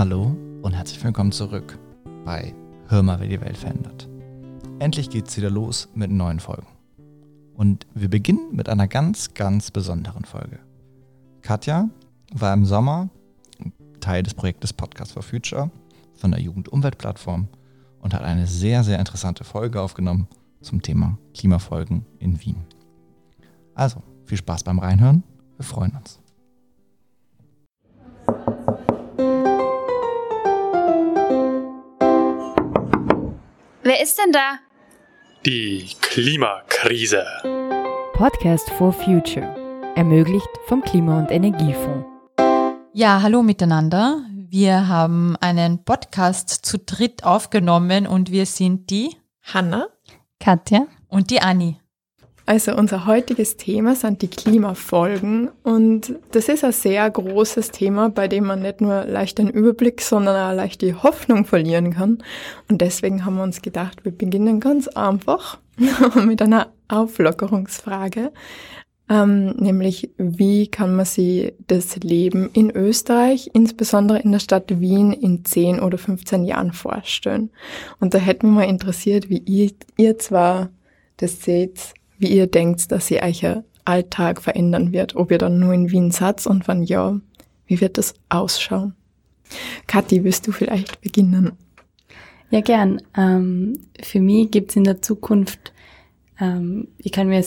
Hallo und herzlich willkommen zurück bei Hör mal, wer die Welt verändert. Endlich geht's wieder los mit neuen Folgen. Und wir beginnen mit einer ganz, ganz besonderen Folge. Katja war im Sommer Teil des Projektes Podcast for Future von der Jugendumweltplattform und hat eine sehr, sehr interessante Folge aufgenommen zum Thema Klimafolgen in Wien. Also, viel Spaß beim Reinhören. Wir freuen uns. Wer ist denn da? Die Klimakrise. Podcast for Future. Ermöglicht vom Klima- und Energiefonds. Ja, hallo miteinander. Wir haben einen Podcast zu dritt aufgenommen und wir sind die Hanna Katja und die Anni. Also unser heutiges Thema sind die Klimafolgen und das ist ein sehr großes Thema, bei dem man nicht nur leicht den Überblick, sondern auch leicht die Hoffnung verlieren kann. Und deswegen haben wir uns gedacht, wir beginnen ganz einfach mit einer Auflockerungsfrage, ähm, nämlich wie kann man sich das Leben in Österreich, insbesondere in der Stadt Wien, in 10 oder 15 Jahren vorstellen. Und da hätten wir mal interessiert, wie ihr, ihr zwar das seht, wie ihr denkt, dass sich euer Alltag verändern wird, ob ihr dann nur in Wien seid und wann ja, wie wird das ausschauen? Kathi, willst du vielleicht beginnen? Ja, gern. Ähm, für mich gibt es in der Zukunft, ähm, ich kann mir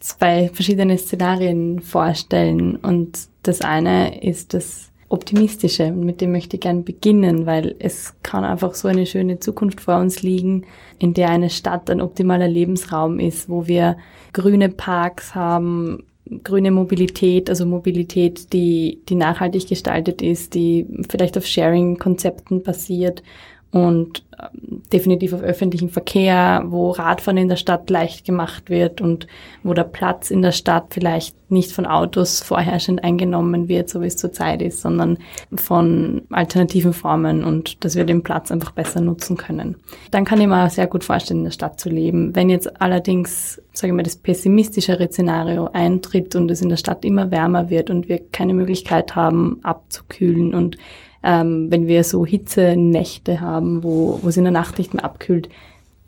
zwei verschiedene Szenarien vorstellen und das eine ist das Optimistische. Mit dem möchte ich gern beginnen, weil es kann einfach so eine schöne Zukunft vor uns liegen, in der eine Stadt ein optimaler Lebensraum ist, wo wir grüne Parks haben, grüne Mobilität, also Mobilität, die, die nachhaltig gestaltet ist, die vielleicht auf Sharing-Konzepten basiert und ähm, definitiv auf öffentlichen Verkehr, wo Radfahren in der Stadt leicht gemacht wird und wo der Platz in der Stadt vielleicht nicht von Autos vorherrschend eingenommen wird, so wie es zurzeit ist, sondern von alternativen Formen und dass wir den Platz einfach besser nutzen können. Dann kann ich mir sehr gut vorstellen, in der Stadt zu leben. Wenn jetzt allerdings, sage ich mal, das pessimistischere Szenario eintritt und es in der Stadt immer wärmer wird und wir keine Möglichkeit haben, abzukühlen und ähm, wenn wir so Hitzenächte haben, wo, es in der Nacht nicht mehr abkühlt,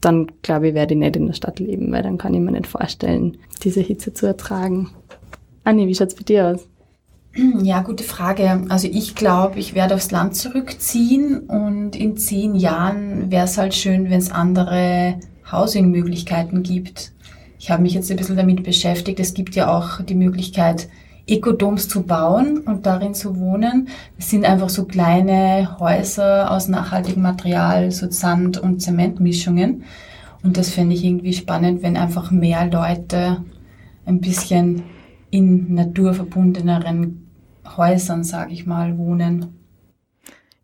dann glaube ich, werde ich nicht in der Stadt leben, weil dann kann ich mir nicht vorstellen, diese Hitze zu ertragen. Anni, wie schaut's bei dir aus? Ja, gute Frage. Also ich glaube, ich werde aufs Land zurückziehen und in zehn Jahren wäre es halt schön, wenn es andere Housing-Möglichkeiten gibt. Ich habe mich jetzt ein bisschen damit beschäftigt. Es gibt ja auch die Möglichkeit, Ecodoms zu bauen und darin zu wohnen. Es sind einfach so kleine Häuser aus nachhaltigem Material, so Sand- und Zementmischungen. Und das fände ich irgendwie spannend, wenn einfach mehr Leute ein bisschen in naturverbundeneren Häusern, sage ich mal, wohnen.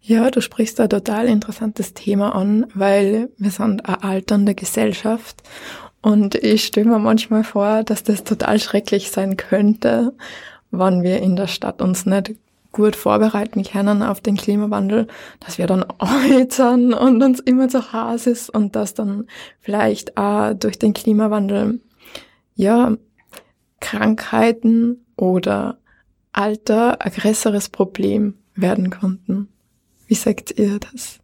Ja, du sprichst da total interessantes Thema an, weil wir sind eine alternde Gesellschaft und ich stelle mir manchmal vor, dass das total schrecklich sein könnte, wenn wir in der Stadt uns nicht gut vorbereiten können auf den Klimawandel, dass wir dann äußern und uns immer zu Hause ist und dass dann vielleicht auch durch den Klimawandel, ja, Krankheiten oder Alter ein Problem werden konnten. Wie sagt ihr das?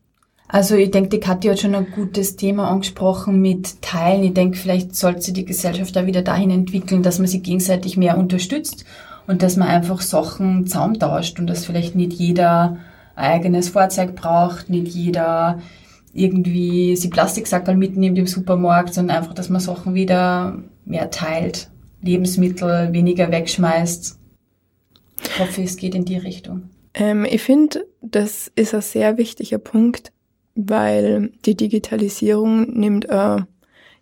Also ich denke, die Katja hat schon ein gutes Thema angesprochen mit Teilen. Ich denke, vielleicht sollte sich die Gesellschaft da wieder dahin entwickeln, dass man sich gegenseitig mehr unterstützt und dass man einfach Sachen zusammentauscht und dass vielleicht nicht jeder ein eigenes Fahrzeug braucht, nicht jeder irgendwie sie Plastiksackerl mitnimmt im Supermarkt, sondern einfach, dass man Sachen wieder mehr teilt, Lebensmittel weniger wegschmeißt. Ich hoffe, es geht in die Richtung. Ähm, ich finde, das ist ein sehr wichtiger Punkt, weil die Digitalisierung nimmt äh,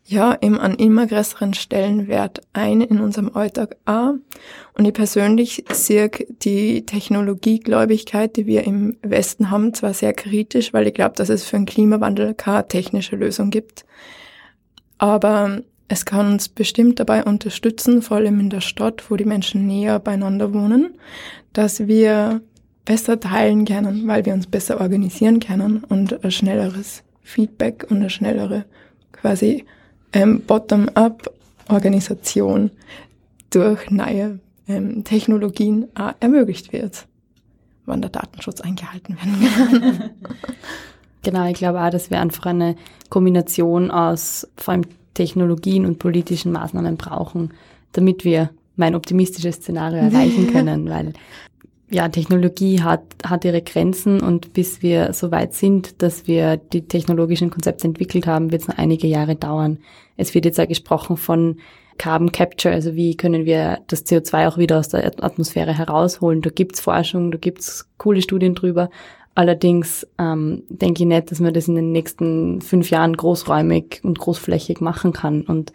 ja eben einen immer größeren Stellenwert ein in unserem Alltag auch. Und ich persönlich sehe die Technologiegläubigkeit, die wir im Westen haben, zwar sehr kritisch, weil ich glaube, dass es für den Klimawandel keine technische Lösung gibt. Aber es kann uns bestimmt dabei unterstützen, vor allem in der Stadt, wo die Menschen näher beieinander wohnen, dass wir besser teilen können, weil wir uns besser organisieren können und ein schnelleres Feedback und eine schnellere quasi ähm, Bottom-up-Organisation durch neue ähm, Technologien äh, ermöglicht wird. wann der Datenschutz eingehalten werden kann. genau, ich glaube auch, dass wir einfach eine Kombination aus vor allem Technologien und politischen Maßnahmen brauchen, damit wir mein optimistisches Szenario erreichen können, weil ja, Technologie hat, hat ihre Grenzen und bis wir so weit sind, dass wir die technologischen Konzepte entwickelt haben, wird es noch einige Jahre dauern. Es wird jetzt ja gesprochen von Carbon Capture, also wie können wir das CO2 auch wieder aus der Atmosphäre herausholen. Da gibt's Forschung, da gibt's coole Studien drüber. Allerdings ähm, denke ich nicht, dass man das in den nächsten fünf Jahren großräumig und großflächig machen kann. Und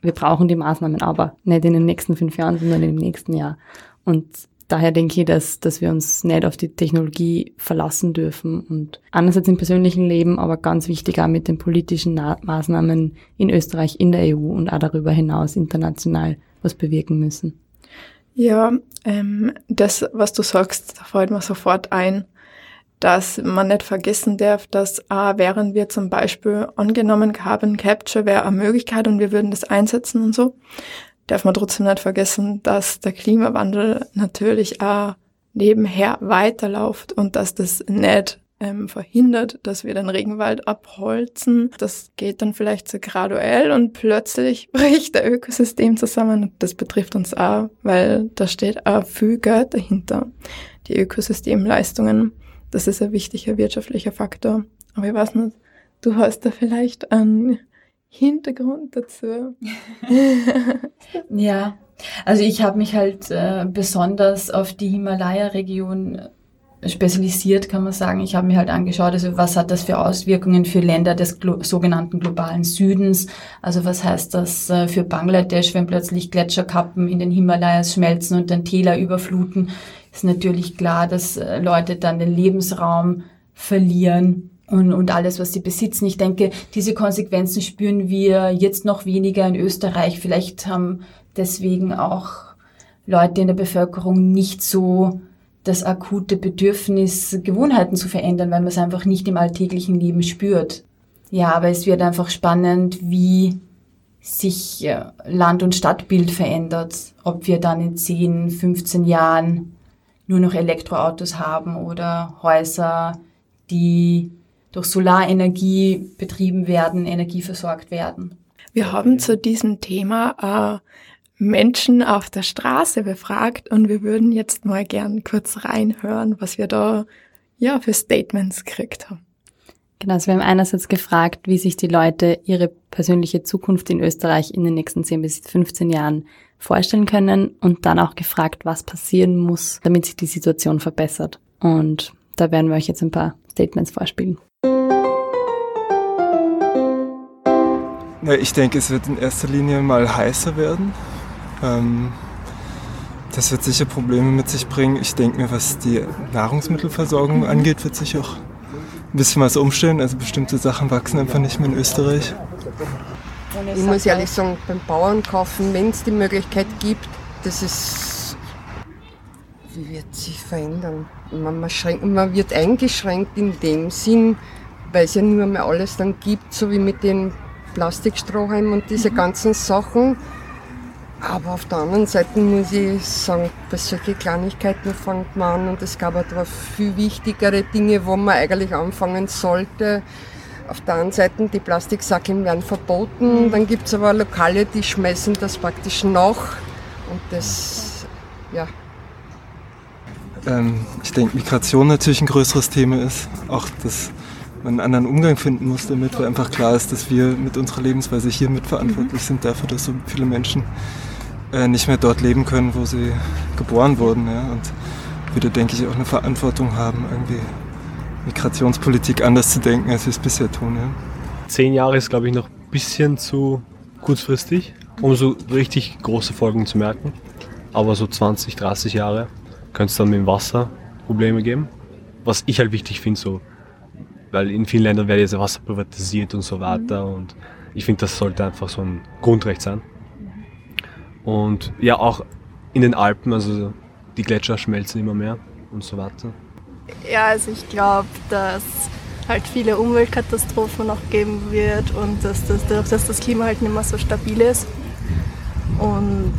wir brauchen die Maßnahmen aber nicht in den nächsten fünf Jahren, sondern im nächsten Jahr. Und daher denke ich, dass, dass wir uns nicht auf die Technologie verlassen dürfen und einerseits im persönlichen Leben, aber ganz wichtig auch mit den politischen Na Maßnahmen in Österreich, in der EU und auch darüber hinaus international was bewirken müssen. Ja, ähm, das, was du sagst, da fällt mir sofort ein, dass man nicht vergessen darf, dass äh, während wir zum Beispiel angenommen Carbon Capture wäre eine Möglichkeit und wir würden das einsetzen und so, darf man trotzdem nicht vergessen, dass der Klimawandel natürlich auch nebenher weiterläuft und dass das nicht ähm, verhindert, dass wir den Regenwald abholzen. Das geht dann vielleicht so graduell und plötzlich bricht der Ökosystem zusammen. Das betrifft uns auch, weil da steht auch viel Geld dahinter. Die Ökosystemleistungen, das ist ein wichtiger wirtschaftlicher Faktor. Aber ich weiß nicht, du hast da vielleicht einen Hintergrund dazu? ja, also ich habe mich halt äh, besonders auf die Himalaya-Region äh, spezialisiert, kann man sagen. Ich habe mir halt angeschaut, also was hat das für Auswirkungen für Länder des glo sogenannten globalen Südens? Also was heißt das äh, für Bangladesch, wenn plötzlich Gletscherkappen in den Himalayas schmelzen und dann Täler überfluten? Ist natürlich klar, dass äh, Leute dann den Lebensraum verlieren und, und alles, was sie besitzen. Ich denke, diese Konsequenzen spüren wir jetzt noch weniger in Österreich. Vielleicht haben deswegen auch Leute in der Bevölkerung nicht so das akute Bedürfnis, Gewohnheiten zu verändern, weil man es einfach nicht im alltäglichen Leben spürt. Ja, aber es wird einfach spannend, wie sich äh, Land- und Stadtbild verändert. Ob wir dann in 10, 15 Jahren nur noch Elektroautos haben oder Häuser, die durch Solarenergie betrieben werden, energieversorgt werden. Wir haben zu diesem Thema äh, Menschen auf der Straße befragt und wir würden jetzt mal gern kurz reinhören, was wir da ja für Statements gekriegt haben. Genau, also wir haben einerseits gefragt, wie sich die Leute ihre persönliche Zukunft in Österreich in den nächsten 10 bis 15 Jahren vorstellen können und dann auch gefragt, was passieren muss, damit sich die Situation verbessert. Und da werden wir euch jetzt ein paar Statements vorspielen. Ja, ich denke, es wird in erster Linie mal heißer werden. Ähm, das wird sicher Probleme mit sich bringen. Ich denke mir, was die Nahrungsmittelversorgung angeht, wird sich auch ein bisschen was umstellen. Also bestimmte Sachen wachsen einfach nicht mehr in Österreich. Ich muss ehrlich sagen, beim Bauern kaufen, wenn es die Möglichkeit gibt, das ist. Wie wird sich verändern? Man, man, schränkt, man wird eingeschränkt in dem Sinn, weil es ja nur mehr alles dann gibt, so wie mit den Plastikstrohhalm und diese mhm. ganzen Sachen. Aber auf der anderen Seite muss ich sagen, bei solchen Kleinigkeiten fängt man an und es gab aber viel wichtigere Dinge, wo man eigentlich anfangen sollte. Auf der anderen Seite, die Plastiksacken werden verboten, mhm. dann gibt es aber Lokale, die schmeißen das praktisch nach und das, ja. Ähm, ich denke, Migration natürlich ein größeres Thema ist. Auch das man einen anderen Umgang finden muss damit, weil einfach klar ist, dass wir mit unserer Lebensweise hier mitverantwortlich sind dafür, dass so viele Menschen äh, nicht mehr dort leben können, wo sie geboren wurden. Ja? Und wir da, denke ich, auch eine Verantwortung haben, irgendwie Migrationspolitik anders zu denken, als wir es bisher tun. Ja? Zehn Jahre ist, glaube ich, noch ein bisschen zu kurzfristig, um so richtig große Folgen zu merken. Aber so 20, 30 Jahre könnte es dann mit dem Wasser Probleme geben. Was ich halt wichtig finde, so weil in vielen Ländern wird jetzt Wasser privatisiert und so weiter mhm. und ich finde, das sollte einfach so ein Grundrecht sein. Und ja, auch in den Alpen, also die Gletscher schmelzen immer mehr und so weiter. Ja, also ich glaube, dass halt viele Umweltkatastrophen noch geben wird und dass das, dadurch, dass das Klima halt nicht mehr so stabil ist und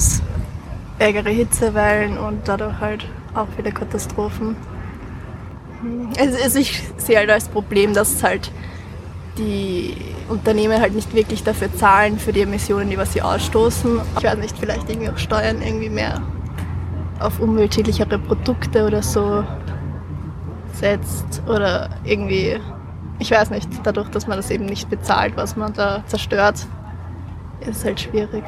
ärgere Hitzewellen und dadurch halt auch viele Katastrophen. Also ich sehe halt als Problem, dass halt die Unternehmen halt nicht wirklich dafür zahlen, für die Emissionen, die was sie ausstoßen. Ich weiß nicht, vielleicht irgendwie auch Steuern irgendwie mehr auf umweltschädlichere Produkte oder so setzt oder irgendwie, ich weiß nicht, dadurch, dass man das eben nicht bezahlt, was man da zerstört, ist halt schwierig.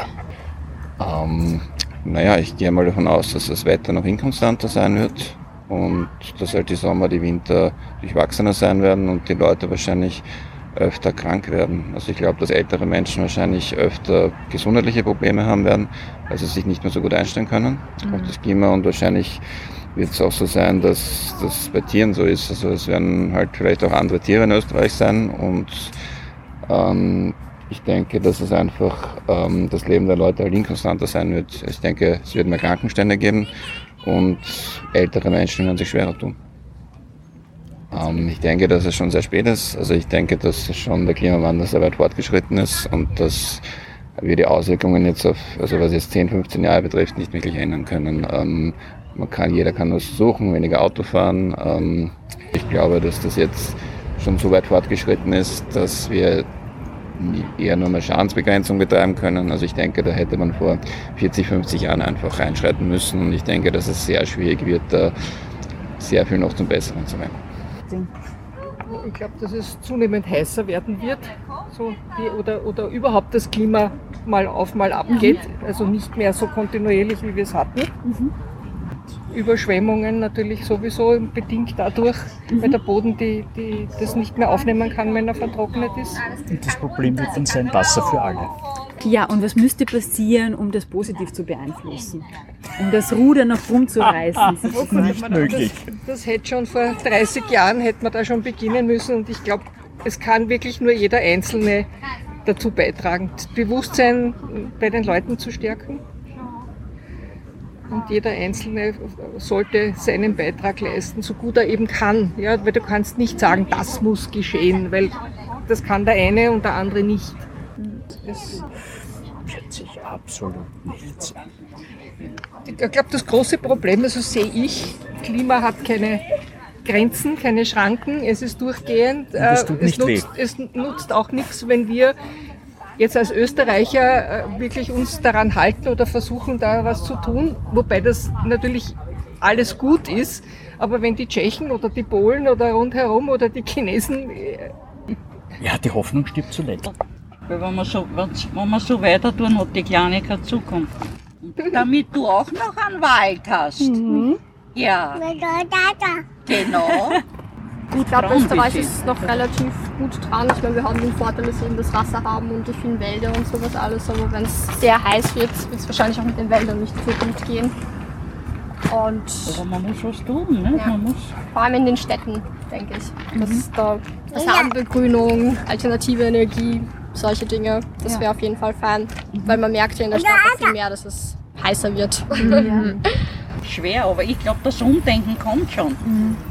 Ähm, naja, ich gehe mal davon aus, dass das Wetter noch inkonstanter sein wird und dass halt die Sommer, die Winter durchwachsener sein werden und die Leute wahrscheinlich öfter krank werden. Also ich glaube, dass ältere Menschen wahrscheinlich öfter gesundheitliche Probleme haben werden, weil sie sich nicht mehr so gut einstellen können mhm. auf das Klima und wahrscheinlich wird es auch so sein, dass das bei Tieren so ist. Also es werden halt vielleicht auch andere Tiere in Österreich sein und ähm, ich denke, dass es einfach ähm, das Leben der Leute halt inkonstanter sein wird. Ich denke, es wird mehr Krankenstände geben und ältere Menschen werden sich schwerer tun. Ähm, ich denke, dass es schon sehr spät ist. Also ich denke, dass schon der Klimawandel sehr weit fortgeschritten ist und dass wir die Auswirkungen jetzt auf, also was jetzt 10, 15 Jahre betrifft, nicht wirklich ändern können. Ähm, man kann, jeder kann das suchen, weniger Auto fahren. Ähm, ich glaube, dass das jetzt schon so weit fortgeschritten ist, dass wir eher nur mal Schadensbegrenzung betreiben können. Also ich denke, da hätte man vor 40, 50 Jahren einfach reinschreiten müssen. Und ich denke, dass es sehr schwierig wird, da sehr viel noch zum Besseren zu werden. Ich glaube, dass es zunehmend heißer werden wird so die, oder, oder überhaupt das Klima mal auf, mal abgeht. Also nicht mehr so kontinuierlich, wie wir es hatten. Mhm. Überschwemmungen natürlich sowieso bedingt dadurch, mhm. weil der Boden die, die, das nicht mehr aufnehmen kann, wenn er vertrocknet ist. Und das Problem wird dann sein Wasser für alle. Ja, und was müsste passieren, um das positiv zu beeinflussen? Um das Ruder noch rumzureißen? das ist nicht möglich. Das, das hätte schon vor 30 Jahren, hätte man da schon beginnen müssen und ich glaube, es kann wirklich nur jeder Einzelne dazu beitragen, das Bewusstsein bei den Leuten zu stärken und jeder Einzelne sollte seinen Beitrag leisten, so gut er eben kann. Ja, weil du kannst nicht sagen, das muss geschehen, weil das kann der eine und der andere nicht. Das schätze ich absolut nichts. Ich glaube, das große Problem, also sehe ich, Klima hat keine Grenzen, keine Schranken, es ist durchgehend. es, tut nicht es, nutzt, weh. es nutzt auch nichts, wenn wir jetzt als Österreicher äh, wirklich uns daran halten oder versuchen, da was zu tun, wobei das natürlich alles gut ist. Aber wenn die Tschechen oder die Polen oder rundherum oder die Chinesen. Äh, ja, die Hoffnung stirbt zuletzt. Weil wenn wir so, wenn wir so weiter tun, hat die Kleine keine Zukunft. Damit du auch noch einen Wald hast. Mhm. Ja. Genau. Ich glaube, Österreich ist noch relativ gut dran. Ich meine, wir haben den Vorteil, dass wir eben das Wasser haben und die vielen Wälder und sowas alles. Aber wenn es sehr heiß wird, wird es wahrscheinlich auch mit den Wäldern nicht so gut gehen. Und Aber man muss was tun, ne? Ja. Man muss vor allem in den Städten, denke ich. Das ist da Fassadenbegrünung, alternative Energie, solche Dinge, das wäre auf jeden Fall fein. Weil man merkt ja in der Stadt auch viel mehr, dass es heißer wird. schwer, aber ich glaube, das Umdenken kommt schon.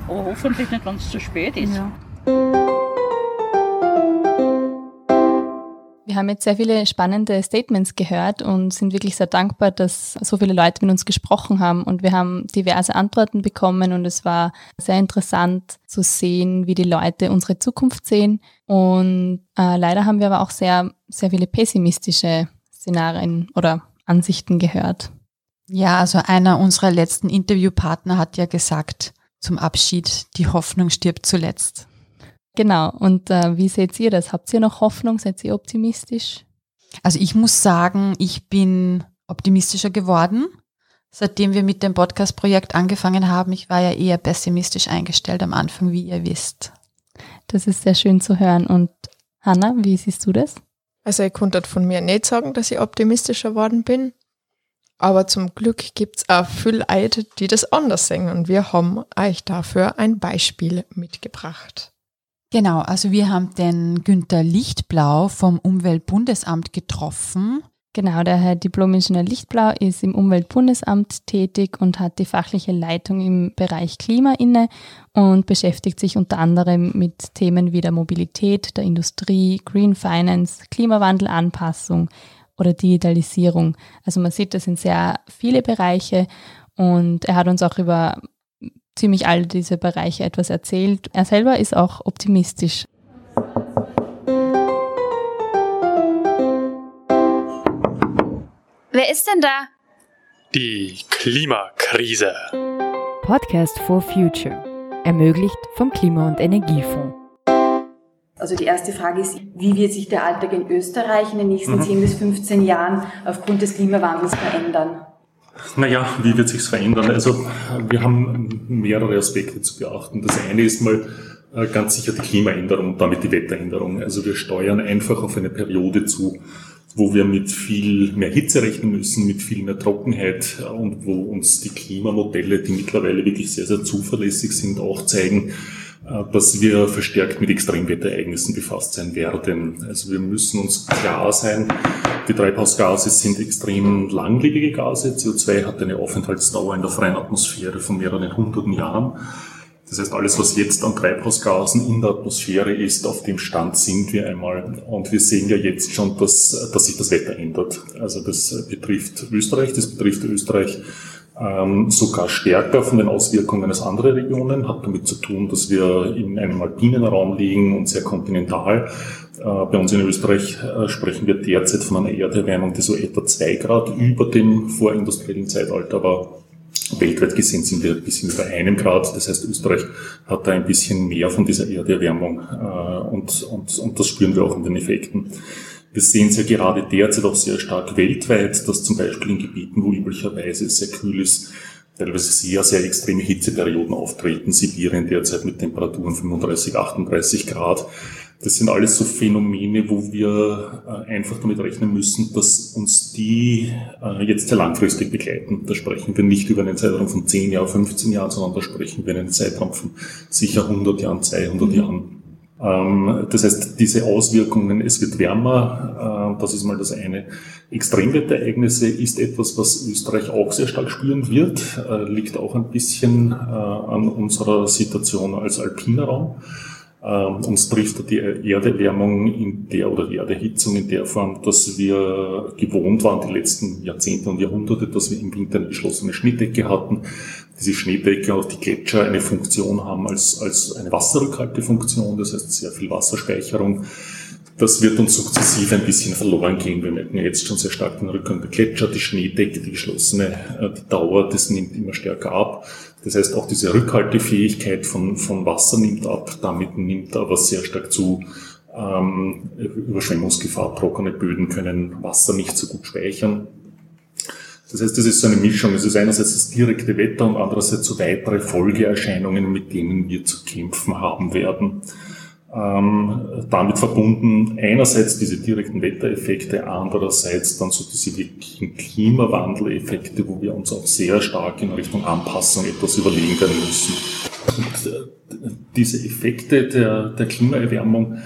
Aber hoffentlich nicht, wenn es zu spät ist. Wir haben jetzt sehr viele spannende Statements gehört und sind wirklich sehr dankbar, dass so viele Leute mit uns gesprochen haben und wir haben diverse Antworten bekommen und es war sehr interessant zu sehen, wie die Leute unsere Zukunft sehen und äh, leider haben wir aber auch sehr, sehr viele pessimistische Szenarien oder Ansichten gehört. Ja, also einer unserer letzten Interviewpartner hat ja gesagt, zum Abschied, die Hoffnung stirbt zuletzt. Genau. Und äh, wie seht ihr das? Habt ihr noch Hoffnung? Seid ihr optimistisch? Also ich muss sagen, ich bin optimistischer geworden, seitdem wir mit dem Podcast-Projekt angefangen haben. Ich war ja eher pessimistisch eingestellt am Anfang, wie ihr wisst. Das ist sehr schön zu hören. Und Hanna, wie siehst du das? Also ich konnte von mir nicht sagen, dass ich optimistischer geworden bin. Aber zum Glück gibt's auch viele Leute, die das anders sehen. Und wir haben euch dafür ein Beispiel mitgebracht. Genau, also wir haben den Günther Lichtblau vom Umweltbundesamt getroffen. Genau, der Herr Diplom-Ingenieur Lichtblau ist im Umweltbundesamt tätig und hat die fachliche Leitung im Bereich Klima inne und beschäftigt sich unter anderem mit Themen wie der Mobilität, der Industrie, Green Finance, Klimawandelanpassung oder Digitalisierung. Also man sieht, das sind sehr viele Bereiche und er hat uns auch über ziemlich all diese Bereiche etwas erzählt. Er selber ist auch optimistisch. Wer ist denn da? Die Klimakrise. Podcast for Future. Ermöglicht vom Klima- und Energiefonds. Also die erste Frage ist, wie wird sich der Alltag in Österreich in den nächsten mhm. 10 bis 15 Jahren aufgrund des Klimawandels verändern? Naja, wie wird sich verändern? Also wir haben mehrere Aspekte zu beachten. Das eine ist mal äh, ganz sicher die Klimaänderung und damit die Wetteränderung. Also wir steuern einfach auf eine Periode zu, wo wir mit viel mehr Hitze rechnen müssen, mit viel mehr Trockenheit und wo uns die Klimamodelle, die mittlerweile wirklich sehr, sehr zuverlässig sind, auch zeigen, äh, dass wir verstärkt mit Extremwetterereignissen befasst sein werden. Also wir müssen uns klar sein, die Treibhausgase sind extrem langlebige Gase. CO2 hat eine Aufenthaltsdauer in der freien Atmosphäre von mehreren hunderten Jahren. Das heißt, alles, was jetzt an Treibhausgasen in der Atmosphäre ist, auf dem Stand sind wir einmal. Und wir sehen ja jetzt schon, dass, dass sich das Wetter ändert. Also das betrifft Österreich, das betrifft Österreich ähm, sogar stärker von den Auswirkungen als andere Regionen, hat damit zu tun, dass wir in einem alpinen Raum liegen und sehr kontinental. Äh, bei uns in Österreich äh, sprechen wir derzeit von einer Erderwärmung, die so etwa zwei Grad über dem vorindustriellen Zeitalter war. Weltweit gesehen sind wir ein bisschen über einem Grad. Das heißt, Österreich hat da ein bisschen mehr von dieser Erderwärmung äh, und, und, und das spüren wir auch in den Effekten. Wir sehen es ja gerade derzeit auch sehr stark weltweit, dass zum Beispiel in Gebieten, wo üblicherweise sehr kühl ist, teilweise sehr, sehr extreme Hitzeperioden auftreten. Sibirien derzeit mit Temperaturen 35, 38 Grad. Das sind alles so Phänomene, wo wir äh, einfach damit rechnen müssen, dass uns die äh, jetzt sehr langfristig begleiten. Da sprechen wir nicht über einen Zeitraum von 10 Jahren, 15 Jahren, sondern da sprechen wir einen Zeitraum von sicher 100 Jahren, 200 mhm. Jahren. Ähm, das heißt, diese Auswirkungen, es wird wärmer, äh, das ist mal das eine. Extremwetterereignisse ist etwas, was Österreich auch sehr stark spüren wird, liegt auch ein bisschen an unserer Situation als alpiner Raum. Ähm, uns trifft die Erderwärmung in der oder die Erderhitzung in der Form, dass wir gewohnt waren die letzten Jahrzehnte und Jahrhunderte, dass wir im Winter eine geschlossene Schneedecke hatten diese Schneedecke und die Gletscher eine Funktion haben als, als eine Wasserrückhaltefunktion, das heißt sehr viel Wasserspeicherung. Das wird uns sukzessive ein bisschen verloren gehen. Wir merken jetzt schon sehr stark den Rückgang der Gletscher, die Schneedecke, die geschlossene äh, die Dauer, das nimmt immer stärker ab. Das heißt, auch diese Rückhaltefähigkeit von, von Wasser nimmt ab, damit nimmt aber sehr stark zu, ähm, Überschwemmungsgefahr, trockene Böden können Wasser nicht so gut speichern. Das heißt, das ist so eine Mischung. Es ist einerseits das direkte Wetter und andererseits so weitere Folgeerscheinungen, mit denen wir zu kämpfen haben werden. Ähm, damit verbunden einerseits diese direkten Wettereffekte, andererseits dann so diese wirklichen Klimawandeleffekte, wo wir uns auch sehr stark in Richtung Anpassung etwas überlegen werden müssen. Und äh, diese Effekte der, der Klimaerwärmung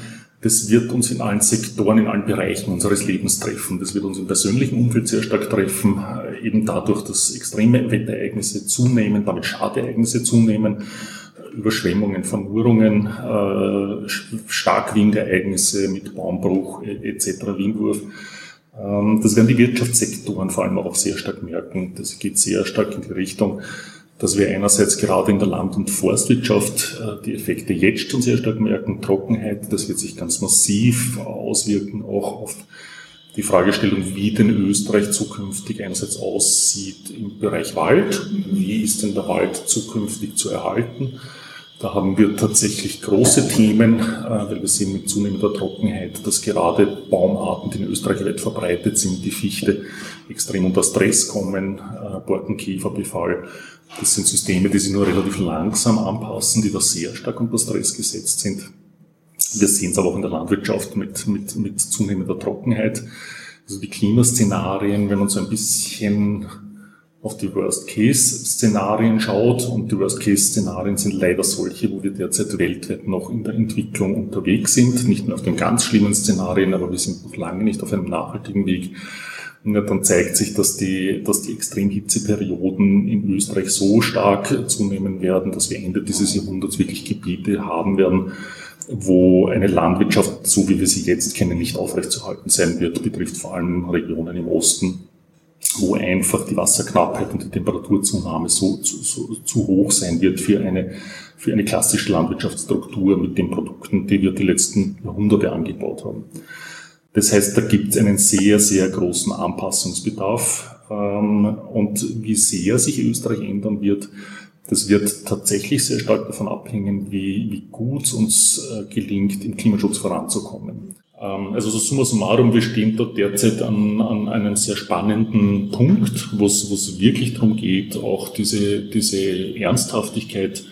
das wird uns in allen Sektoren, in allen Bereichen unseres Lebens treffen. Das wird uns im persönlichen Umfeld sehr stark treffen, äh, eben dadurch, dass extreme Wetterereignisse zunehmen, damit Schadereignisse zunehmen, Überschwemmungen, Vermurungen, äh, Starkwindereignisse mit Baumbruch etc., Windwurf. Ähm, das werden die Wirtschaftssektoren vor allem auch sehr stark merken. Das geht sehr stark in die Richtung, dass wir einerseits gerade in der Land- und Forstwirtschaft äh, die Effekte jetzt schon sehr stark merken, Trockenheit, das wird sich ganz massiv auswirken, auch auf die Fragestellung, wie denn Österreich zukünftig einerseits aussieht im Bereich Wald, wie ist denn der Wald zukünftig zu erhalten. Da haben wir tatsächlich große Themen, äh, weil wir sehen mit zunehmender Trockenheit, dass gerade Baumarten, die in Österreich weit verbreitet sind, die Fichte, extrem unter Stress kommen, äh, Borkenkäferbefall, das sind Systeme, die sich nur relativ langsam anpassen, die da sehr stark unter Stress gesetzt sind. Wir sehen es aber auch in der Landwirtschaft mit, mit, mit zunehmender Trockenheit. Also die Klimaszenarien, wenn man so ein bisschen auf die Worst-Case-Szenarien schaut, und die Worst-Case-Szenarien sind leider solche, wo wir derzeit weltweit noch in der Entwicklung unterwegs sind, nicht nur auf den ganz schlimmen Szenarien, aber wir sind noch lange nicht auf einem nachhaltigen Weg. Ja, dann zeigt sich, dass die, dass die Extremhitzeperioden in Österreich so stark zunehmen werden, dass wir Ende dieses Jahrhunderts wirklich Gebiete haben werden, wo eine Landwirtschaft, so wie wir sie jetzt kennen, nicht aufrechtzuerhalten sein wird. Betrifft vor allem Regionen im Osten. wo einfach die Wasserknappheit und die Temperaturzunahme so, so, so zu hoch sein wird für eine, für eine klassische Landwirtschaftsstruktur mit den Produkten, die wir die letzten Jahrhunderte angebaut haben. Das heißt, da gibt es einen sehr, sehr großen Anpassungsbedarf. Ähm, und wie sehr sich Österreich ändern wird, das wird tatsächlich sehr stark davon abhängen, wie, wie gut es uns äh, gelingt, im Klimaschutz voranzukommen. Ähm, also so summa summarum, wir stehen dort derzeit an, an einem sehr spannenden Punkt, wo es wirklich darum geht, auch diese, diese Ernsthaftigkeit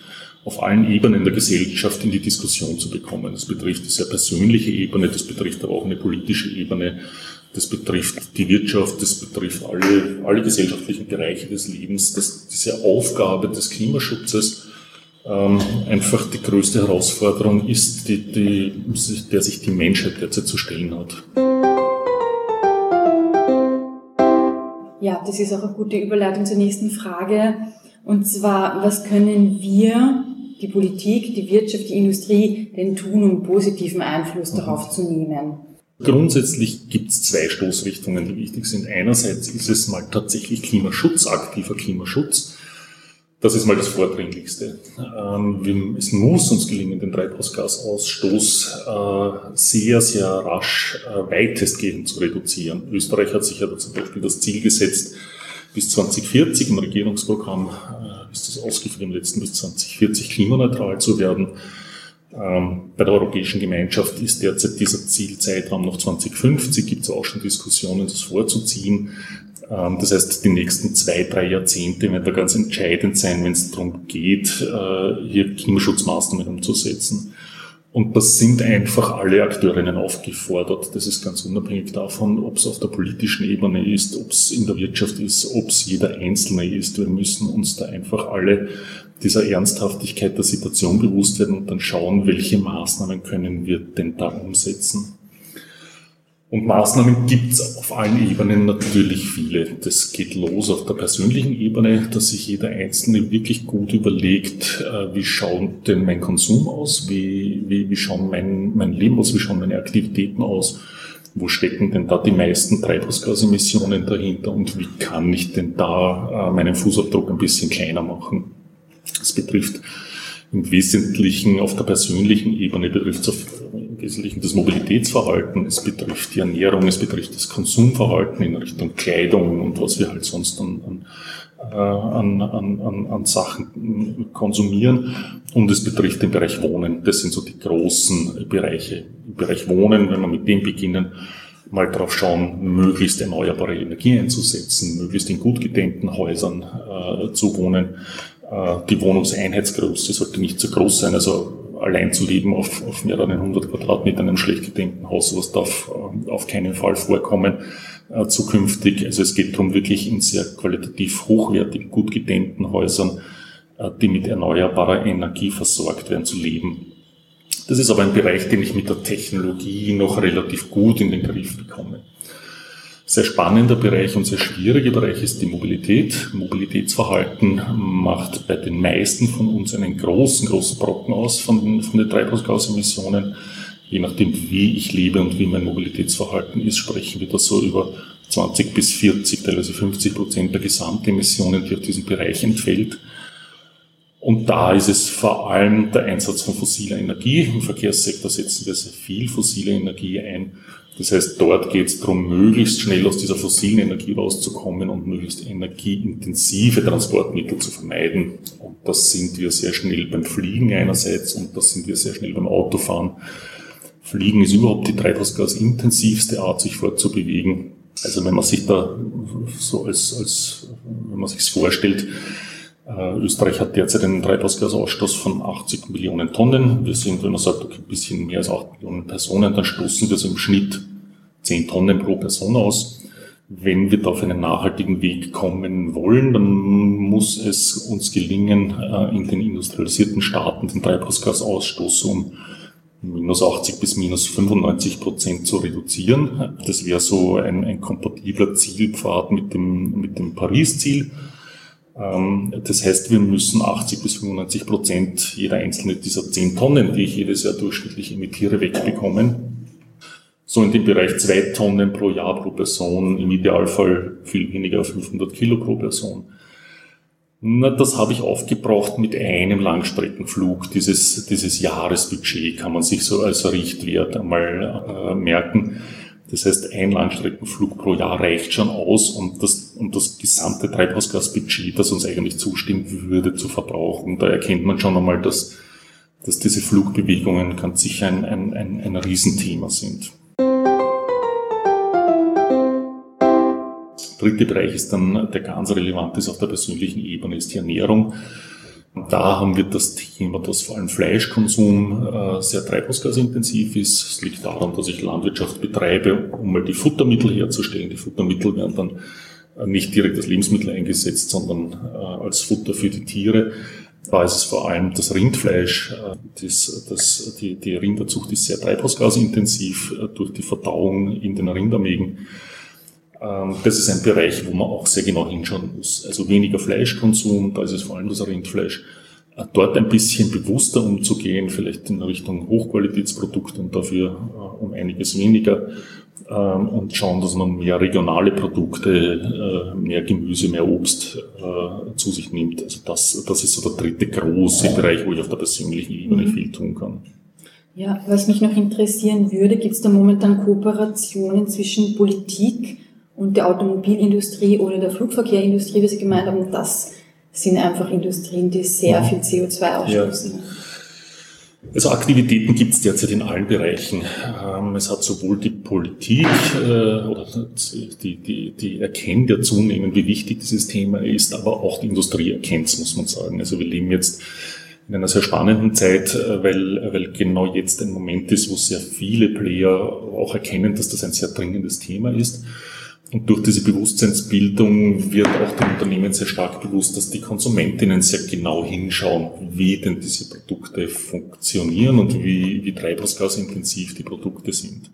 auf allen Ebenen der Gesellschaft in die Diskussion zu bekommen. Das betrifft die sehr persönliche Ebene, das betrifft aber auch eine politische Ebene, das betrifft die Wirtschaft, das betrifft alle, alle gesellschaftlichen Bereiche des Lebens, dass diese Aufgabe des Klimaschutzes ähm, einfach die größte Herausforderung ist, die, die, der sich die Menschheit derzeit zu stellen hat. Ja, das ist auch eine gute Überleitung zur nächsten Frage. Und zwar, was können wir, die Politik, die Wirtschaft, die Industrie, denn tun, um positiven Einfluss darauf zu nehmen? Grundsätzlich gibt es zwei Stoßrichtungen, die wichtig sind. Einerseits ist es mal tatsächlich Klimaschutz, aktiver Klimaschutz. Das ist mal das Vordringlichste. Ähm, es muss uns gelingen, den Treibhausgasausstoß äh, sehr, sehr rasch äh, weitestgehend zu reduzieren. Österreich hat sich ja zum Beispiel das Ziel gesetzt, bis 2040 im Regierungsprogramm äh, ist das ausgeführt im letzten bis 2040 klimaneutral zu werden. Ähm, bei der Europäischen Gemeinschaft ist derzeit dieser Zielzeitraum noch 2050, gibt es auch schon Diskussionen, das vorzuziehen. Ähm, das heißt, die nächsten zwei, drei Jahrzehnte werden da ganz entscheidend sein, wenn es darum geht, äh, hier Klimaschutzmaßnahmen umzusetzen. Und das sind einfach alle Akteurinnen aufgefordert. Das ist ganz unabhängig davon, ob es auf der politischen Ebene ist, ob es in der Wirtschaft ist, ob es jeder Einzelne ist. Wir müssen uns da einfach alle dieser Ernsthaftigkeit der Situation bewusst werden und dann schauen, welche Maßnahmen können wir denn da umsetzen. Und Maßnahmen gibt es auf allen Ebenen natürlich viele. Das geht los auf der persönlichen Ebene, dass sich jeder Einzelne wirklich gut überlegt, äh, wie schaut denn mein Konsum aus, wie, wie, wie schauen mein, mein Leben aus, wie schauen meine Aktivitäten aus, wo stecken denn da die meisten Treibhausgasemissionen dahinter und wie kann ich denn da äh, meinen Fußabdruck ein bisschen kleiner machen. Das betrifft im Wesentlichen auf der persönlichen Ebene betrifft es im Wesentlichen das Mobilitätsverhalten, es betrifft die Ernährung, es betrifft das Konsumverhalten in Richtung Kleidung und was wir halt sonst an, an, äh, an, an, an Sachen konsumieren. Und es betrifft den Bereich Wohnen. Das sind so die großen Bereiche. Im Bereich Wohnen, wenn wir mit dem beginnen, mal darauf schauen, möglichst erneuerbare Energie einzusetzen, möglichst in gut gedämmten Häusern äh, zu wohnen äh, die Wohnungseinheitsgröße sollte nicht zu groß sein. Also allein zu leben auf, auf mehreren hundert Quadratmetern in einem schlecht gedämmten Haus, sowas darf äh, auf keinen Fall vorkommen äh, zukünftig. Also es geht darum, wirklich in sehr qualitativ hochwertigen, gut gedämmten Häusern, äh, die mit erneuerbarer Energie versorgt werden, zu leben. Das ist aber ein Bereich, den ich mit der Technologie noch relativ gut in den Griff bekomme. Sehr spannender Bereich und sehr schwieriger Bereich ist die Mobilität. Mobilitätsverhalten macht bei den meisten von uns einen großen, großen Brocken aus von, von den Treibhausgasemissionen. Je nachdem, wie ich lebe und wie mein Mobilitätsverhalten ist, sprechen wir da so über 20 bis 40, teilweise 50 Prozent der Gesamtemissionen, die auf diesen Bereich entfällt. Und da ist es vor allem der Einsatz von fossiler Energie. Im Verkehrssektor setzen wir sehr viel fossile Energie ein. Das heißt, dort geht es darum, möglichst schnell aus dieser fossilen Energie rauszukommen und möglichst energieintensive Transportmittel zu vermeiden. Und das sind wir sehr schnell beim Fliegen einerseits und das sind wir sehr schnell beim Autofahren. Fliegen ist überhaupt die treibhausgasintensivste Art, sich fortzubewegen. Also wenn man sich da so als, als wenn man sich vorstellt, Österreich hat derzeit einen Treibhausgasausstoß von 80 Millionen Tonnen. Wir sind, wenn man sagt, okay, ein bisschen mehr als 8 Millionen Personen, dann stoßen wir so im Schnitt 10 Tonnen pro Person aus. Wenn wir da auf einen nachhaltigen Weg kommen wollen, dann muss es uns gelingen, äh, in den industrialisierten Staaten den Treibhausgasausstoß um minus 80 bis minus 95 Prozent zu reduzieren. Das wäre so ein, ein kompatibler Zielpfad mit dem, mit dem Paris-Ziel. Ähm, das heißt, wir müssen 80 bis 95 Prozent jeder einzelne dieser 10 Tonnen, die ich jedes Jahr durchschnittlich emitiere, wegbekommen. so in dem Bereich zwei Tonnen pro Jahr pro Person, im Idealfall viel weniger, 500 Kilo pro Person. Na, das habe ich aufgebraucht mit einem Langstreckenflug. Dieses, dieses Jahresbudget kann man sich so als Richtwert einmal äh, merken. Das heißt, ein Langstreckenflug pro Jahr reicht schon aus, um das, um das gesamte Treibhausgasbudget, das uns eigentlich zustimmen würde, zu verbrauchen. Da erkennt man schon einmal, dass, dass diese Flugbewegungen ganz sicher ein, ein, ein, ein Riesenthema sind. dritte Bereich ist dann, der ganz relevant ist auf der persönlichen Ebene, ist die Ernährung. Da haben wir das Thema, dass vor allem Fleischkonsum äh, sehr treibhausgasintensiv ist. Es liegt daran, dass ich Landwirtschaft betreibe, um mal die Futtermittel herzustellen. Die Futtermittel werden dann äh, nicht direkt als Lebensmittel eingesetzt, sondern äh, als Futter für die Tiere. Da ist es vor allem das Rindfleisch, das, das, die, die Rinderzucht ist sehr treibhausgasintensiv durch die Verdauung in den Rindermägen. Ähm, das ist ein Bereich, wo man auch sehr genau hinschauen muss. Also weniger Fleischkonsum, da ist es vor allem das Rindfleisch. Äh, dort ein bisschen bewusster umzugehen, vielleicht in Richtung Hochqualitätsprodukte und dafür äh, um einiges weniger ähm, und schauen, dass man mehr regionale Produkte, äh, mehr Gemüse, mehr Obst zu sich nimmt. Also das, das ist so der dritte große Bereich, wo ich auf der persönlichen Ebene mhm. viel tun kann. Ja, was mich noch interessieren würde, gibt es da momentan Kooperationen zwischen Politik und der Automobilindustrie oder der Flugverkehrindustrie, wie Sie gemeint haben, das sind einfach Industrien, die sehr viel CO2 ausstoßen. Ja. Also Aktivitäten gibt es derzeit in allen Bereichen. Ähm, es hat sowohl die Politik äh, oder die, die, die erkennt ja zunehmend, wie wichtig dieses Thema ist, aber auch die Industrie erkennt es, muss man sagen. Also wir leben jetzt in einer sehr spannenden Zeit, äh, weil, weil genau jetzt ein Moment ist, wo sehr viele Player auch erkennen, dass das ein sehr dringendes Thema ist. Und durch diese Bewusstseinsbildung wird auch den Unternehmen sehr stark bewusst, dass die Konsumentinnen sehr genau hinschauen, wie denn diese Produkte funktionieren und wie, wie treibhausgasintensiv die Produkte sind.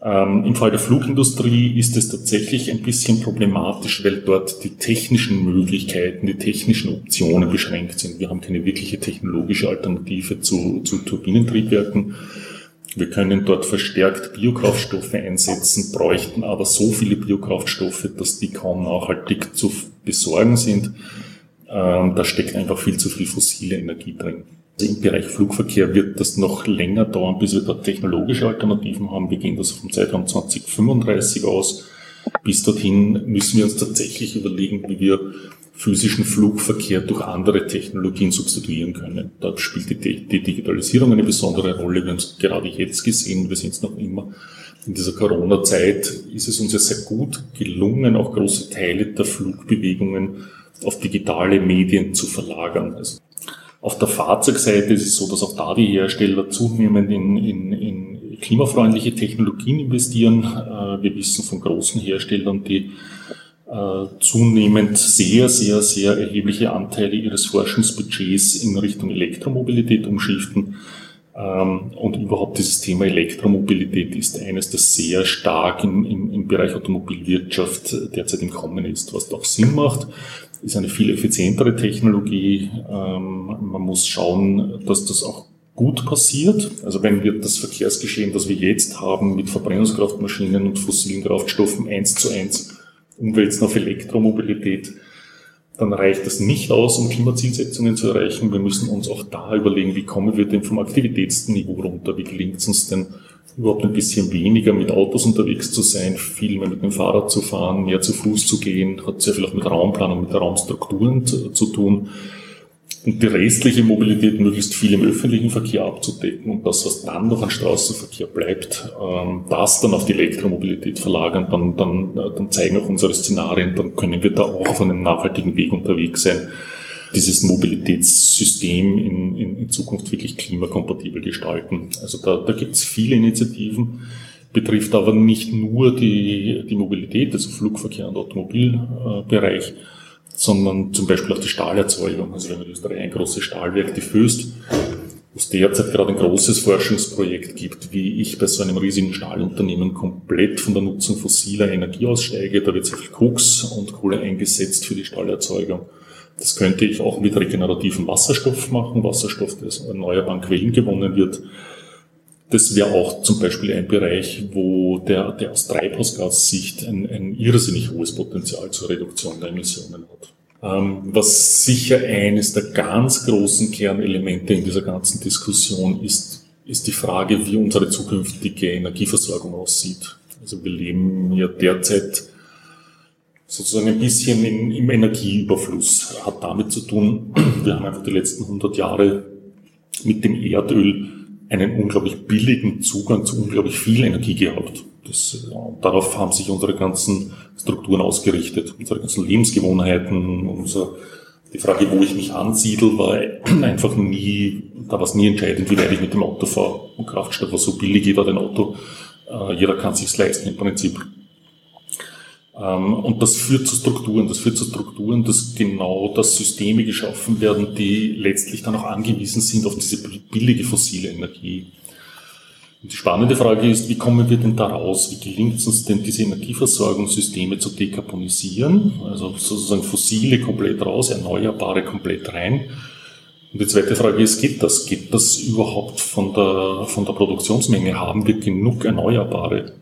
Ähm, Im Fall der Flugindustrie ist es tatsächlich ein bisschen problematisch, weil dort die technischen Möglichkeiten, die technischen Optionen beschränkt sind. Wir haben keine wirkliche technologische Alternative zu, zu Turbinentriebwerken. Wir können dort verstärkt Biokraftstoffe einsetzen, bräuchten aber so viele Biokraftstoffe, dass die kaum nachhaltig zu besorgen sind. Ähm, da steckt einfach viel zu viel fossile Energie drin. Also Im Bereich Flugverkehr wird das noch länger dauern, bis wir dort technologische Alternativen haben. Wir gehen das vom Zeitraum 2035 aus. Bis dorthin müssen wir uns tatsächlich überlegen, wie wir physischen Flugverkehr durch andere Technologien substituieren können. Da spielt die, die Digitalisierung eine besondere Rolle. Wir haben es gerade jetzt gesehen, wir sind es noch immer. In dieser Corona-Zeit ist es uns ja sehr gut gelungen, auch große Teile der Flugbewegungen auf digitale Medien zu verlagern. Also auf der Fahrzeugseite ist es so, dass auch da die Hersteller zunehmend in, in, in klimafreundliche Technologien investieren. Äh, wir wissen von großen Herstellern, die zunehmend sehr, sehr, sehr erhebliche Anteile ihres Forschungsbudgets in Richtung Elektromobilität umschichten. Ähm, und überhaupt dieses Thema Elektromobilität ist eines, das sehr stark im, im, im Bereich Automobilwirtschaft derzeit im Kommen ist. Was doch Sinn macht, ist eine viel effizientere Technologie. Ähm, man muss schauen, dass das auch gut passiert. Also wenn wir das Verkehrsgeschehen, das wir jetzt haben, mit Verbrennungskraftmaschinen und fossilen Kraftstoffen eins zu eins umwälzen auf Elektromobilität, dann reicht das nicht aus, um Klimazielsetzungen zu erreichen. Wir müssen uns auch da überlegen, wie kommen wir denn vom Aktivitätsniveau runter? Wie gelingt es uns denn überhaupt ein bisschen weniger mit Autos unterwegs zu sein, viel mehr mit dem Fahrrad zu fahren, mehr zu Fuß zu gehen, hat sehr viel auch mit Raumplanung, mit Raumstrukturen zu, zu tun und die restliche Mobilität möglichst viel im öffentlichen Verkehr abzudecken und das, was dann noch an Straßenverkehr bleibt, ähm, das dann auf die Elektromobilität verlagern, dann, dann, äh, dann zeigen auch unsere Szenarien, dann können wir da auch auf einem nachhaltigen Weg unterwegs sein, dieses Mobilitätssystem in, in, in Zukunft wirklich klimakompatibel gestalten. Also da, da gibt es viele Initiativen, betrifft aber nicht nur die, die Mobilität, also Flugverkehr und Automobilbereich, äh, sondern zum Beispiel auch die Stahlerzeugung. Also wir haben in Österreich ein großes Stahlwerk, die Föst, wo es derzeit gerade ein großes Forschungsprojekt gibt, wie ich bei so einem riesigen Stahlunternehmen komplett von der Nutzung fossiler Energie aussteige. Da wird sehr viel Koks und Kohle eingesetzt für die Stahlerzeugung. Das könnte ich auch mit regenerativem Wasserstoff machen, Wasserstoff, der aus erneuerbaren Quellen gewonnen wird. Das wäre auch zum Beispiel ein Bereich, wo der, der aus Treibhausgassicht ein, ein irrsinnig hohes Potenzial zur Reduktion der Emissionen hat. Ähm, was sicher eines der ganz großen Kernelemente in dieser ganzen Diskussion ist, ist die Frage, wie unsere zukünftige Energieversorgung aussieht. Also wir leben ja derzeit sozusagen ein bisschen in, im Energieüberfluss. Hat damit zu tun, wir haben einfach die letzten 100 Jahre mit dem Erdöl einen unglaublich billigen Zugang zu unglaublich viel Energie gehabt. Das, darauf haben sich unsere ganzen Strukturen ausgerichtet, unsere ganzen Lebensgewohnheiten, unser, die Frage, wo ich mich ansiedel, war einfach nie, da war es nie entscheidend, wie weit ich mit dem Auto fahre. Und Kraftstoff war so billig, jeder hat ein Auto, äh, jeder kann sich's leisten im Prinzip. Ähm, und das führt zu Strukturen, das führt zu Strukturen, dass genau das Systeme geschaffen werden, die letztlich dann auch angewiesen sind auf diese billige fossile Energie. Und die spannende Frage ist, wie kommen wir denn da raus? Wie gelingt es uns denn, diese Energieversorgungssysteme zu dekarbonisieren? Also sozusagen fossile komplett raus, erneuerbare komplett rein. Und die zweite Frage ist, geht das? Geht das überhaupt von der, von der Produktionsmenge? Haben wir genug Erneuerbare?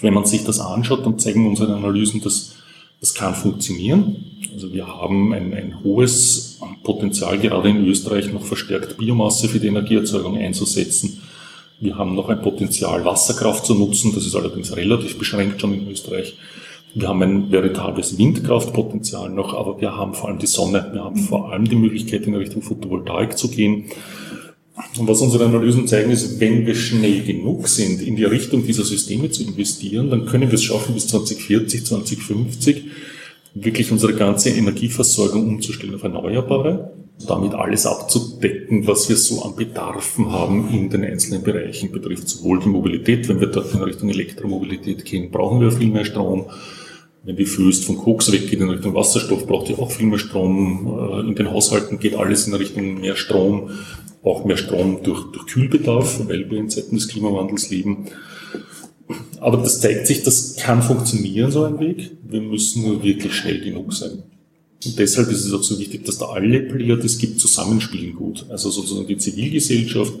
Wenn man sich das anschaut, dann zeigen unsere Analysen, dass das kann funktionieren. Also wir haben ein, ein hohes Potenzial, gerade in Österreich noch verstärkt Biomasse für die Energieerzeugung einzusetzen. Wir haben noch ein Potenzial, Wasserkraft zu nutzen. Das ist allerdings relativ beschränkt schon in Österreich. Wir haben ein veritables Windkraftpotenzial noch, aber wir haben vor allem die Sonne. Wir haben vor allem die Möglichkeit, in Richtung Photovoltaik zu gehen. Und was unsere Analysen zeigen, ist, wenn wir schnell genug sind, in die Richtung dieser Systeme zu investieren, dann können wir es schaffen, bis 2040, 2050 wirklich unsere ganze Energieversorgung umzustellen auf Erneuerbare, damit alles abzudecken, was wir so an Bedarfen haben in den einzelnen Bereichen, betrifft sowohl die Mobilität, wenn wir dort in Richtung Elektromobilität gehen, brauchen wir viel mehr Strom, wenn die Föst von Koks weggeht in Richtung Wasserstoff, braucht ihr auch viel mehr Strom. Äh, in den Haushalten geht alles in Richtung mehr Strom auch mehr Strom durch, durch Kühlbedarf, weil wir in Zeiten des Klimawandels leben. Aber das zeigt sich, das kann funktionieren, so ein Weg. Wir müssen nur wirklich schnell genug sein. Und deshalb ist es auch so wichtig, dass da alle Player, das gibt, zusammenspielen gut. Also sozusagen die Zivilgesellschaft,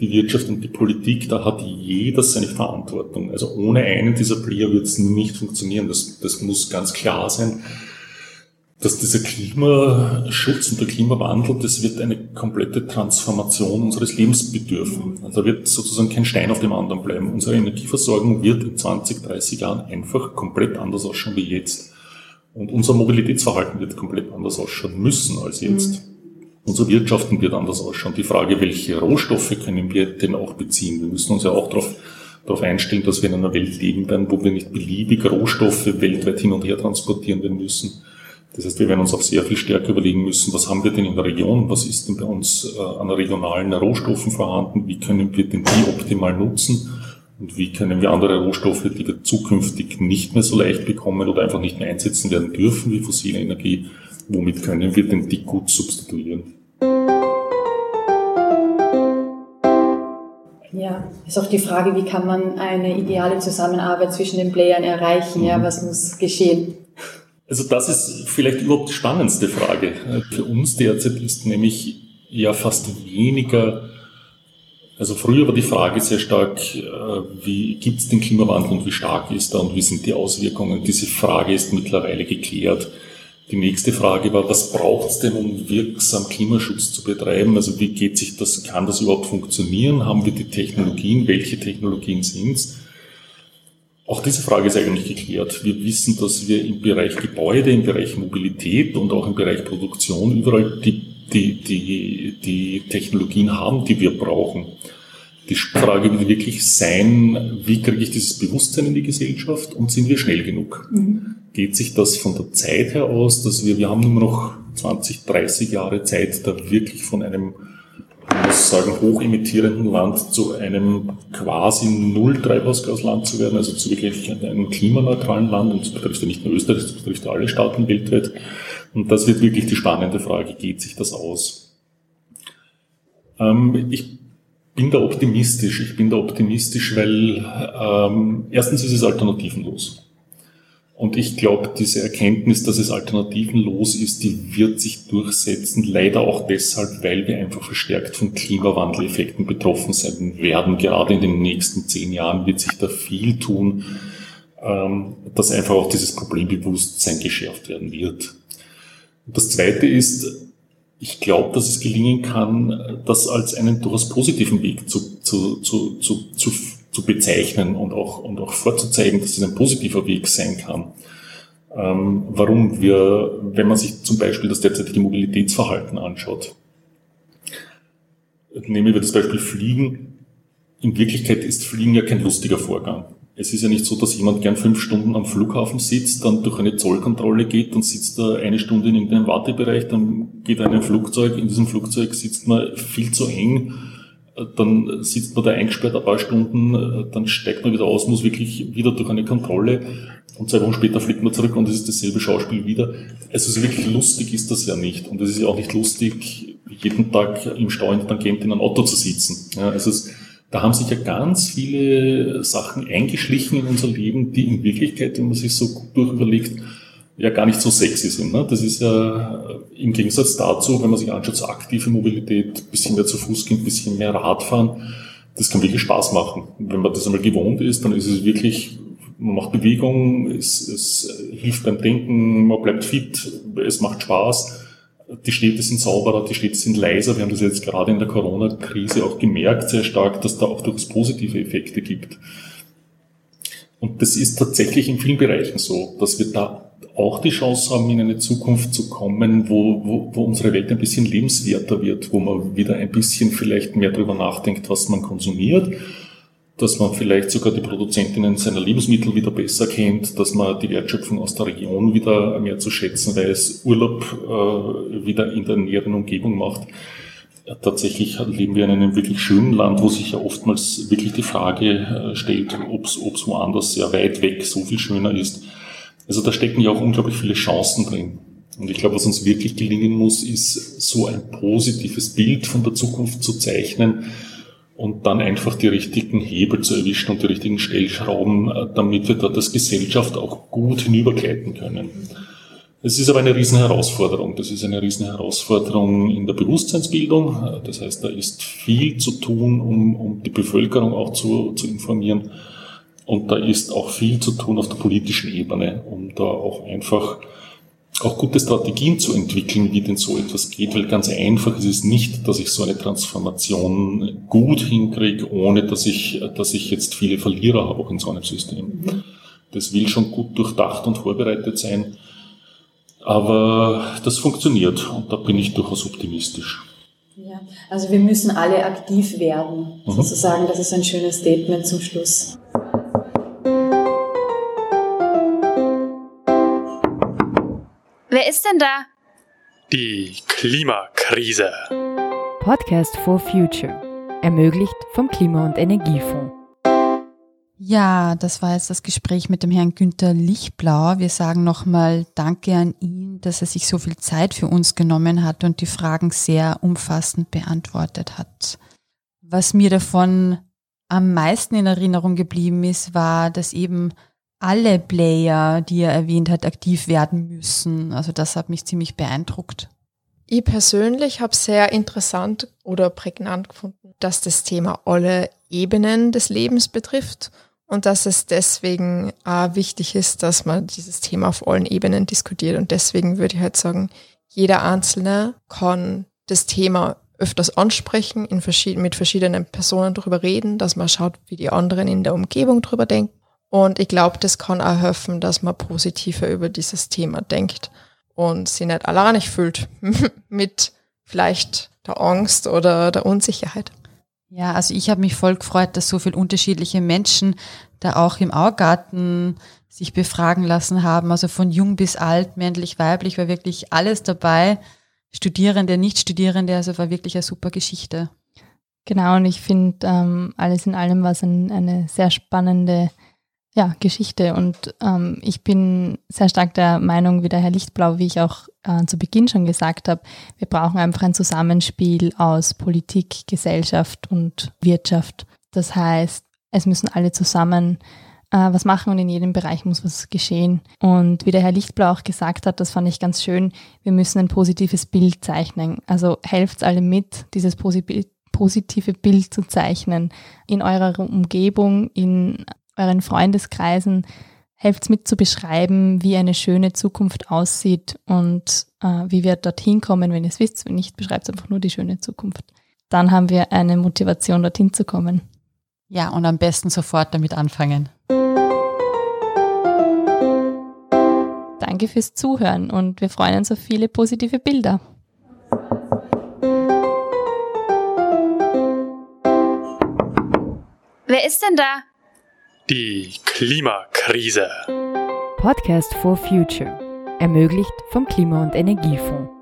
die Wirtschaft und die Politik, da hat jeder seine Verantwortung. Also ohne einen dieser Player wird es nicht funktionieren. Das, das muss ganz klar sein dass dieser Klimaschutz und der Klimawandel, das wird eine komplette Transformation unseres Lebens bedürfen. Also da wird sozusagen kein Stein auf dem anderen bleiben. Unsere Energieversorgung wird in 20, 30 Jahren einfach komplett anders ausschauen wie jetzt. Und unser Mobilitätsverhalten wird komplett anders ausschauen müssen als jetzt. Mhm. Unser Wirtschaften wird anders ausschauen. Die Frage, welche Rohstoffe können wir denn auch beziehen? Wir müssen uns ja auch darauf darauf einstellen, dass wir in einer Welt leben werden, wo wir nicht beliebig Rohstoffe weltweit hin und her transportieren werden müssen, das heißt, wir werden uns auch sehr viel stärker überlegen müssen, was haben wir denn in der Region, was ist denn bei uns äh, an regionalen Rohstoffen vorhanden, wie können wir denn die optimal nutzen und wie können wir andere Rohstoffe, die wir zukünftig nicht mehr so leicht bekommen oder einfach nicht mehr einsetzen werden dürfen wie fossile Energie, womit können wir denn die gut substituieren? Ja, ist auch die Frage, wie kann man eine ideale Zusammenarbeit zwischen den Playern erreichen? Ja, was muss geschehen? Also das ist vielleicht überhaupt die spannendste Frage. Für uns derzeit ist nämlich ja fast weniger, also früher war die Frage sehr stark, äh, wie gibt es den Klimawandel und wie stark ist er und wie sind die Auswirkungen. Diese Frage ist mittlerweile geklärt. Die nächste Frage war, was braucht es denn, um wirksam Klimaschutz zu betreiben? Also wie geht sich das, kann das überhaupt funktionieren? Haben wir die Technologien? Welche Technologien sind es? Auch diese Frage ist eigentlich geklärt. Wir wissen, dass wir im Bereich Gebäude, im Bereich Mobilität und auch im Bereich Produktion überall die, die, die, die Technologien haben, die wir brauchen. Die Frage wird wirklich sein, wie kriege ich dieses Bewusstsein in die Gesellschaft und sind wir schnell genug? Mhm. Geht sich das von der Zeit her aus, dass wir, wir haben nur noch 20, 30 Jahre Zeit, da wirklich von einem man muss sagen, hochemittierenden Land zu einem quasi Null-Treibhausgasland zu werden, also zu wirklich einem klimaneutralen Land. Und das betrifft ja nicht nur Österreich, das betrifft ja alle Staaten weltweit. Und das wird wirklich die spannende Frage, geht sich das aus? Ähm, ich bin da optimistisch. Ich bin da optimistisch, weil ähm, erstens ist es alternativenlos. Und ich glaube, diese Erkenntnis, dass es alternativenlos ist, die wird sich durchsetzen. Leider auch deshalb, weil wir einfach verstärkt von Klimawandeleffekten betroffen sein werden. Gerade in den nächsten zehn Jahren wird sich da viel tun, ähm, dass einfach auch dieses Problembewusstsein geschärft werden wird. Das Zweite ist, ich glaube, dass es gelingen kann, das als einen durchaus positiven Weg zu, zu, zu, zu, zu zu bezeichnen und auch, und auch vorzuzeigen, dass es ein positiver Weg sein kann. Ähm, warum wir, wenn man sich zum Beispiel das derzeitige Mobilitätsverhalten anschaut, nehmen wir das Beispiel Fliegen. In Wirklichkeit ist Fliegen ja kein lustiger Vorgang. Es ist ja nicht so, dass jemand gern fünf Stunden am Flughafen sitzt, dann durch eine Zollkontrolle geht und sitzt da eine Stunde in irgendeinem Wartebereich, dann geht er in ein Flugzeug, in diesem Flugzeug sitzt man viel zu eng dann sitzt man da eingesperrt ein paar Stunden, dann steigt man wieder aus, muss wirklich wieder durch eine Kontrolle und zwei Wochen später fliegt man zurück und es ist dasselbe Schauspiel wieder. Also so wirklich lustig ist das ja nicht und es ist ja auch nicht lustig, jeden Tag im Stau in der Tangent in einem Auto zu sitzen. Ja, also es, da haben sich ja ganz viele Sachen eingeschlichen in unser Leben, die in Wirklichkeit, wenn man sich so gut durchüberlegt, ja gar nicht so sexy sind. Ne? Das ist ja im Gegensatz dazu, wenn man sich anschaut, so aktive Mobilität, bisschen mehr zu Fuß gehen, bisschen mehr Radfahren, das kann wirklich Spaß machen. Wenn man das einmal gewohnt ist, dann ist es wirklich, man macht Bewegung, es, es hilft beim Denken, man bleibt fit, es macht Spaß. Die Städte sind sauberer, die Städte sind leiser. Wir haben das jetzt gerade in der Corona-Krise auch gemerkt, sehr stark, dass da auch durchaus positive Effekte gibt. Und das ist tatsächlich in vielen Bereichen so, dass wir da auch die Chance haben, in eine Zukunft zu kommen, wo, wo, wo unsere Welt ein bisschen lebenswerter wird, wo man wieder ein bisschen vielleicht mehr darüber nachdenkt, was man konsumiert, dass man vielleicht sogar die Produzentinnen seiner Lebensmittel wieder besser kennt, dass man die Wertschöpfung aus der Region wieder mehr zu schätzen weiß, Urlaub äh, wieder in der näheren Umgebung macht. Tatsächlich leben wir in einem wirklich schönen Land, wo sich ja oftmals wirklich die Frage äh, stellt, ob es woanders sehr weit weg so viel schöner ist. Also da stecken ja auch unglaublich viele Chancen drin. Und ich glaube, was uns wirklich gelingen muss, ist so ein positives Bild von der Zukunft zu zeichnen und dann einfach die richtigen Hebel zu erwischen und die richtigen Stellschrauben, äh, damit wir dort als Gesellschaft auch gut hinübergleiten können. Es ist aber eine riesen Herausforderung. Das ist eine riesen Herausforderung in der Bewusstseinsbildung. Das heißt, da ist viel zu tun, um, um die Bevölkerung auch zu, zu informieren. Und da ist auch viel zu tun auf der politischen Ebene, um da auch einfach auch gute Strategien zu entwickeln, wie denn so etwas geht, weil ganz einfach ist es nicht, dass ich so eine Transformation gut hinkriege, ohne dass ich, dass ich jetzt viele Verlierer habe auch in so einem System. Das will schon gut durchdacht und vorbereitet sein, aber das funktioniert und da bin ich durchaus optimistisch. Ja, also wir müssen alle aktiv werden, mhm. sozusagen. Das ist ein schönes Statement zum Schluss. Wer ist denn da? Die Klimakrise. Podcast for Future. Ermöglicht vom Klima- und Energiefonds. Ja, das war jetzt das Gespräch mit dem Herrn Günther Lichtblau. Wir sagen nochmal Danke an ihn, dass er sich so viel Zeit für uns genommen hat und die Fragen sehr umfassend beantwortet hat. Was mir davon am meisten in Erinnerung geblieben ist, war, dass eben alle Player, die er erwähnt hat, aktiv werden müssen. Also das hat mich ziemlich beeindruckt. Ich persönlich habe sehr interessant oder prägnant gefunden, dass das Thema alle Ebenen des Lebens betrifft und dass es deswegen auch wichtig ist, dass man dieses Thema auf allen Ebenen diskutiert. Und deswegen würde ich halt sagen, jeder Einzelne kann das Thema öfters ansprechen, in verschieden, mit verschiedenen Personen darüber reden, dass man schaut, wie die anderen in der Umgebung darüber denken und ich glaube, das kann auch helfen, dass man positiver über dieses Thema denkt und sich nicht alleinig fühlt mit vielleicht der Angst oder der Unsicherheit. Ja, also ich habe mich voll gefreut, dass so viele unterschiedliche Menschen da auch im Augarten sich befragen lassen haben, also von jung bis alt, männlich, weiblich, war wirklich alles dabei. Studierende, Nicht-Studierende, also war wirklich eine super Geschichte. Genau, und ich finde, ähm, alles in allem war es ein, eine sehr spannende ja, Geschichte. Und ähm, ich bin sehr stark der Meinung, wie der Herr Lichtblau, wie ich auch äh, zu Beginn schon gesagt habe, wir brauchen einfach ein Zusammenspiel aus Politik, Gesellschaft und Wirtschaft. Das heißt, es müssen alle zusammen äh, was machen und in jedem Bereich muss was geschehen. Und wie der Herr Lichtblau auch gesagt hat, das fand ich ganz schön, wir müssen ein positives Bild zeichnen. Also helft alle mit, dieses positive Bild zu zeichnen in eurer Umgebung, in euren Freundeskreisen. Helft mit zu beschreiben, wie eine schöne Zukunft aussieht und äh, wie wir dorthin kommen, wenn ihr es wisst. Wenn nicht, beschreibt einfach nur die schöne Zukunft. Dann haben wir eine Motivation, dorthin zu kommen. Ja, und am besten sofort damit anfangen. Danke fürs Zuhören und wir freuen uns auf viele positive Bilder. Wer ist denn da? Die Klimakrise. Podcast for Future. Ermöglicht vom Klima- und Energiefonds.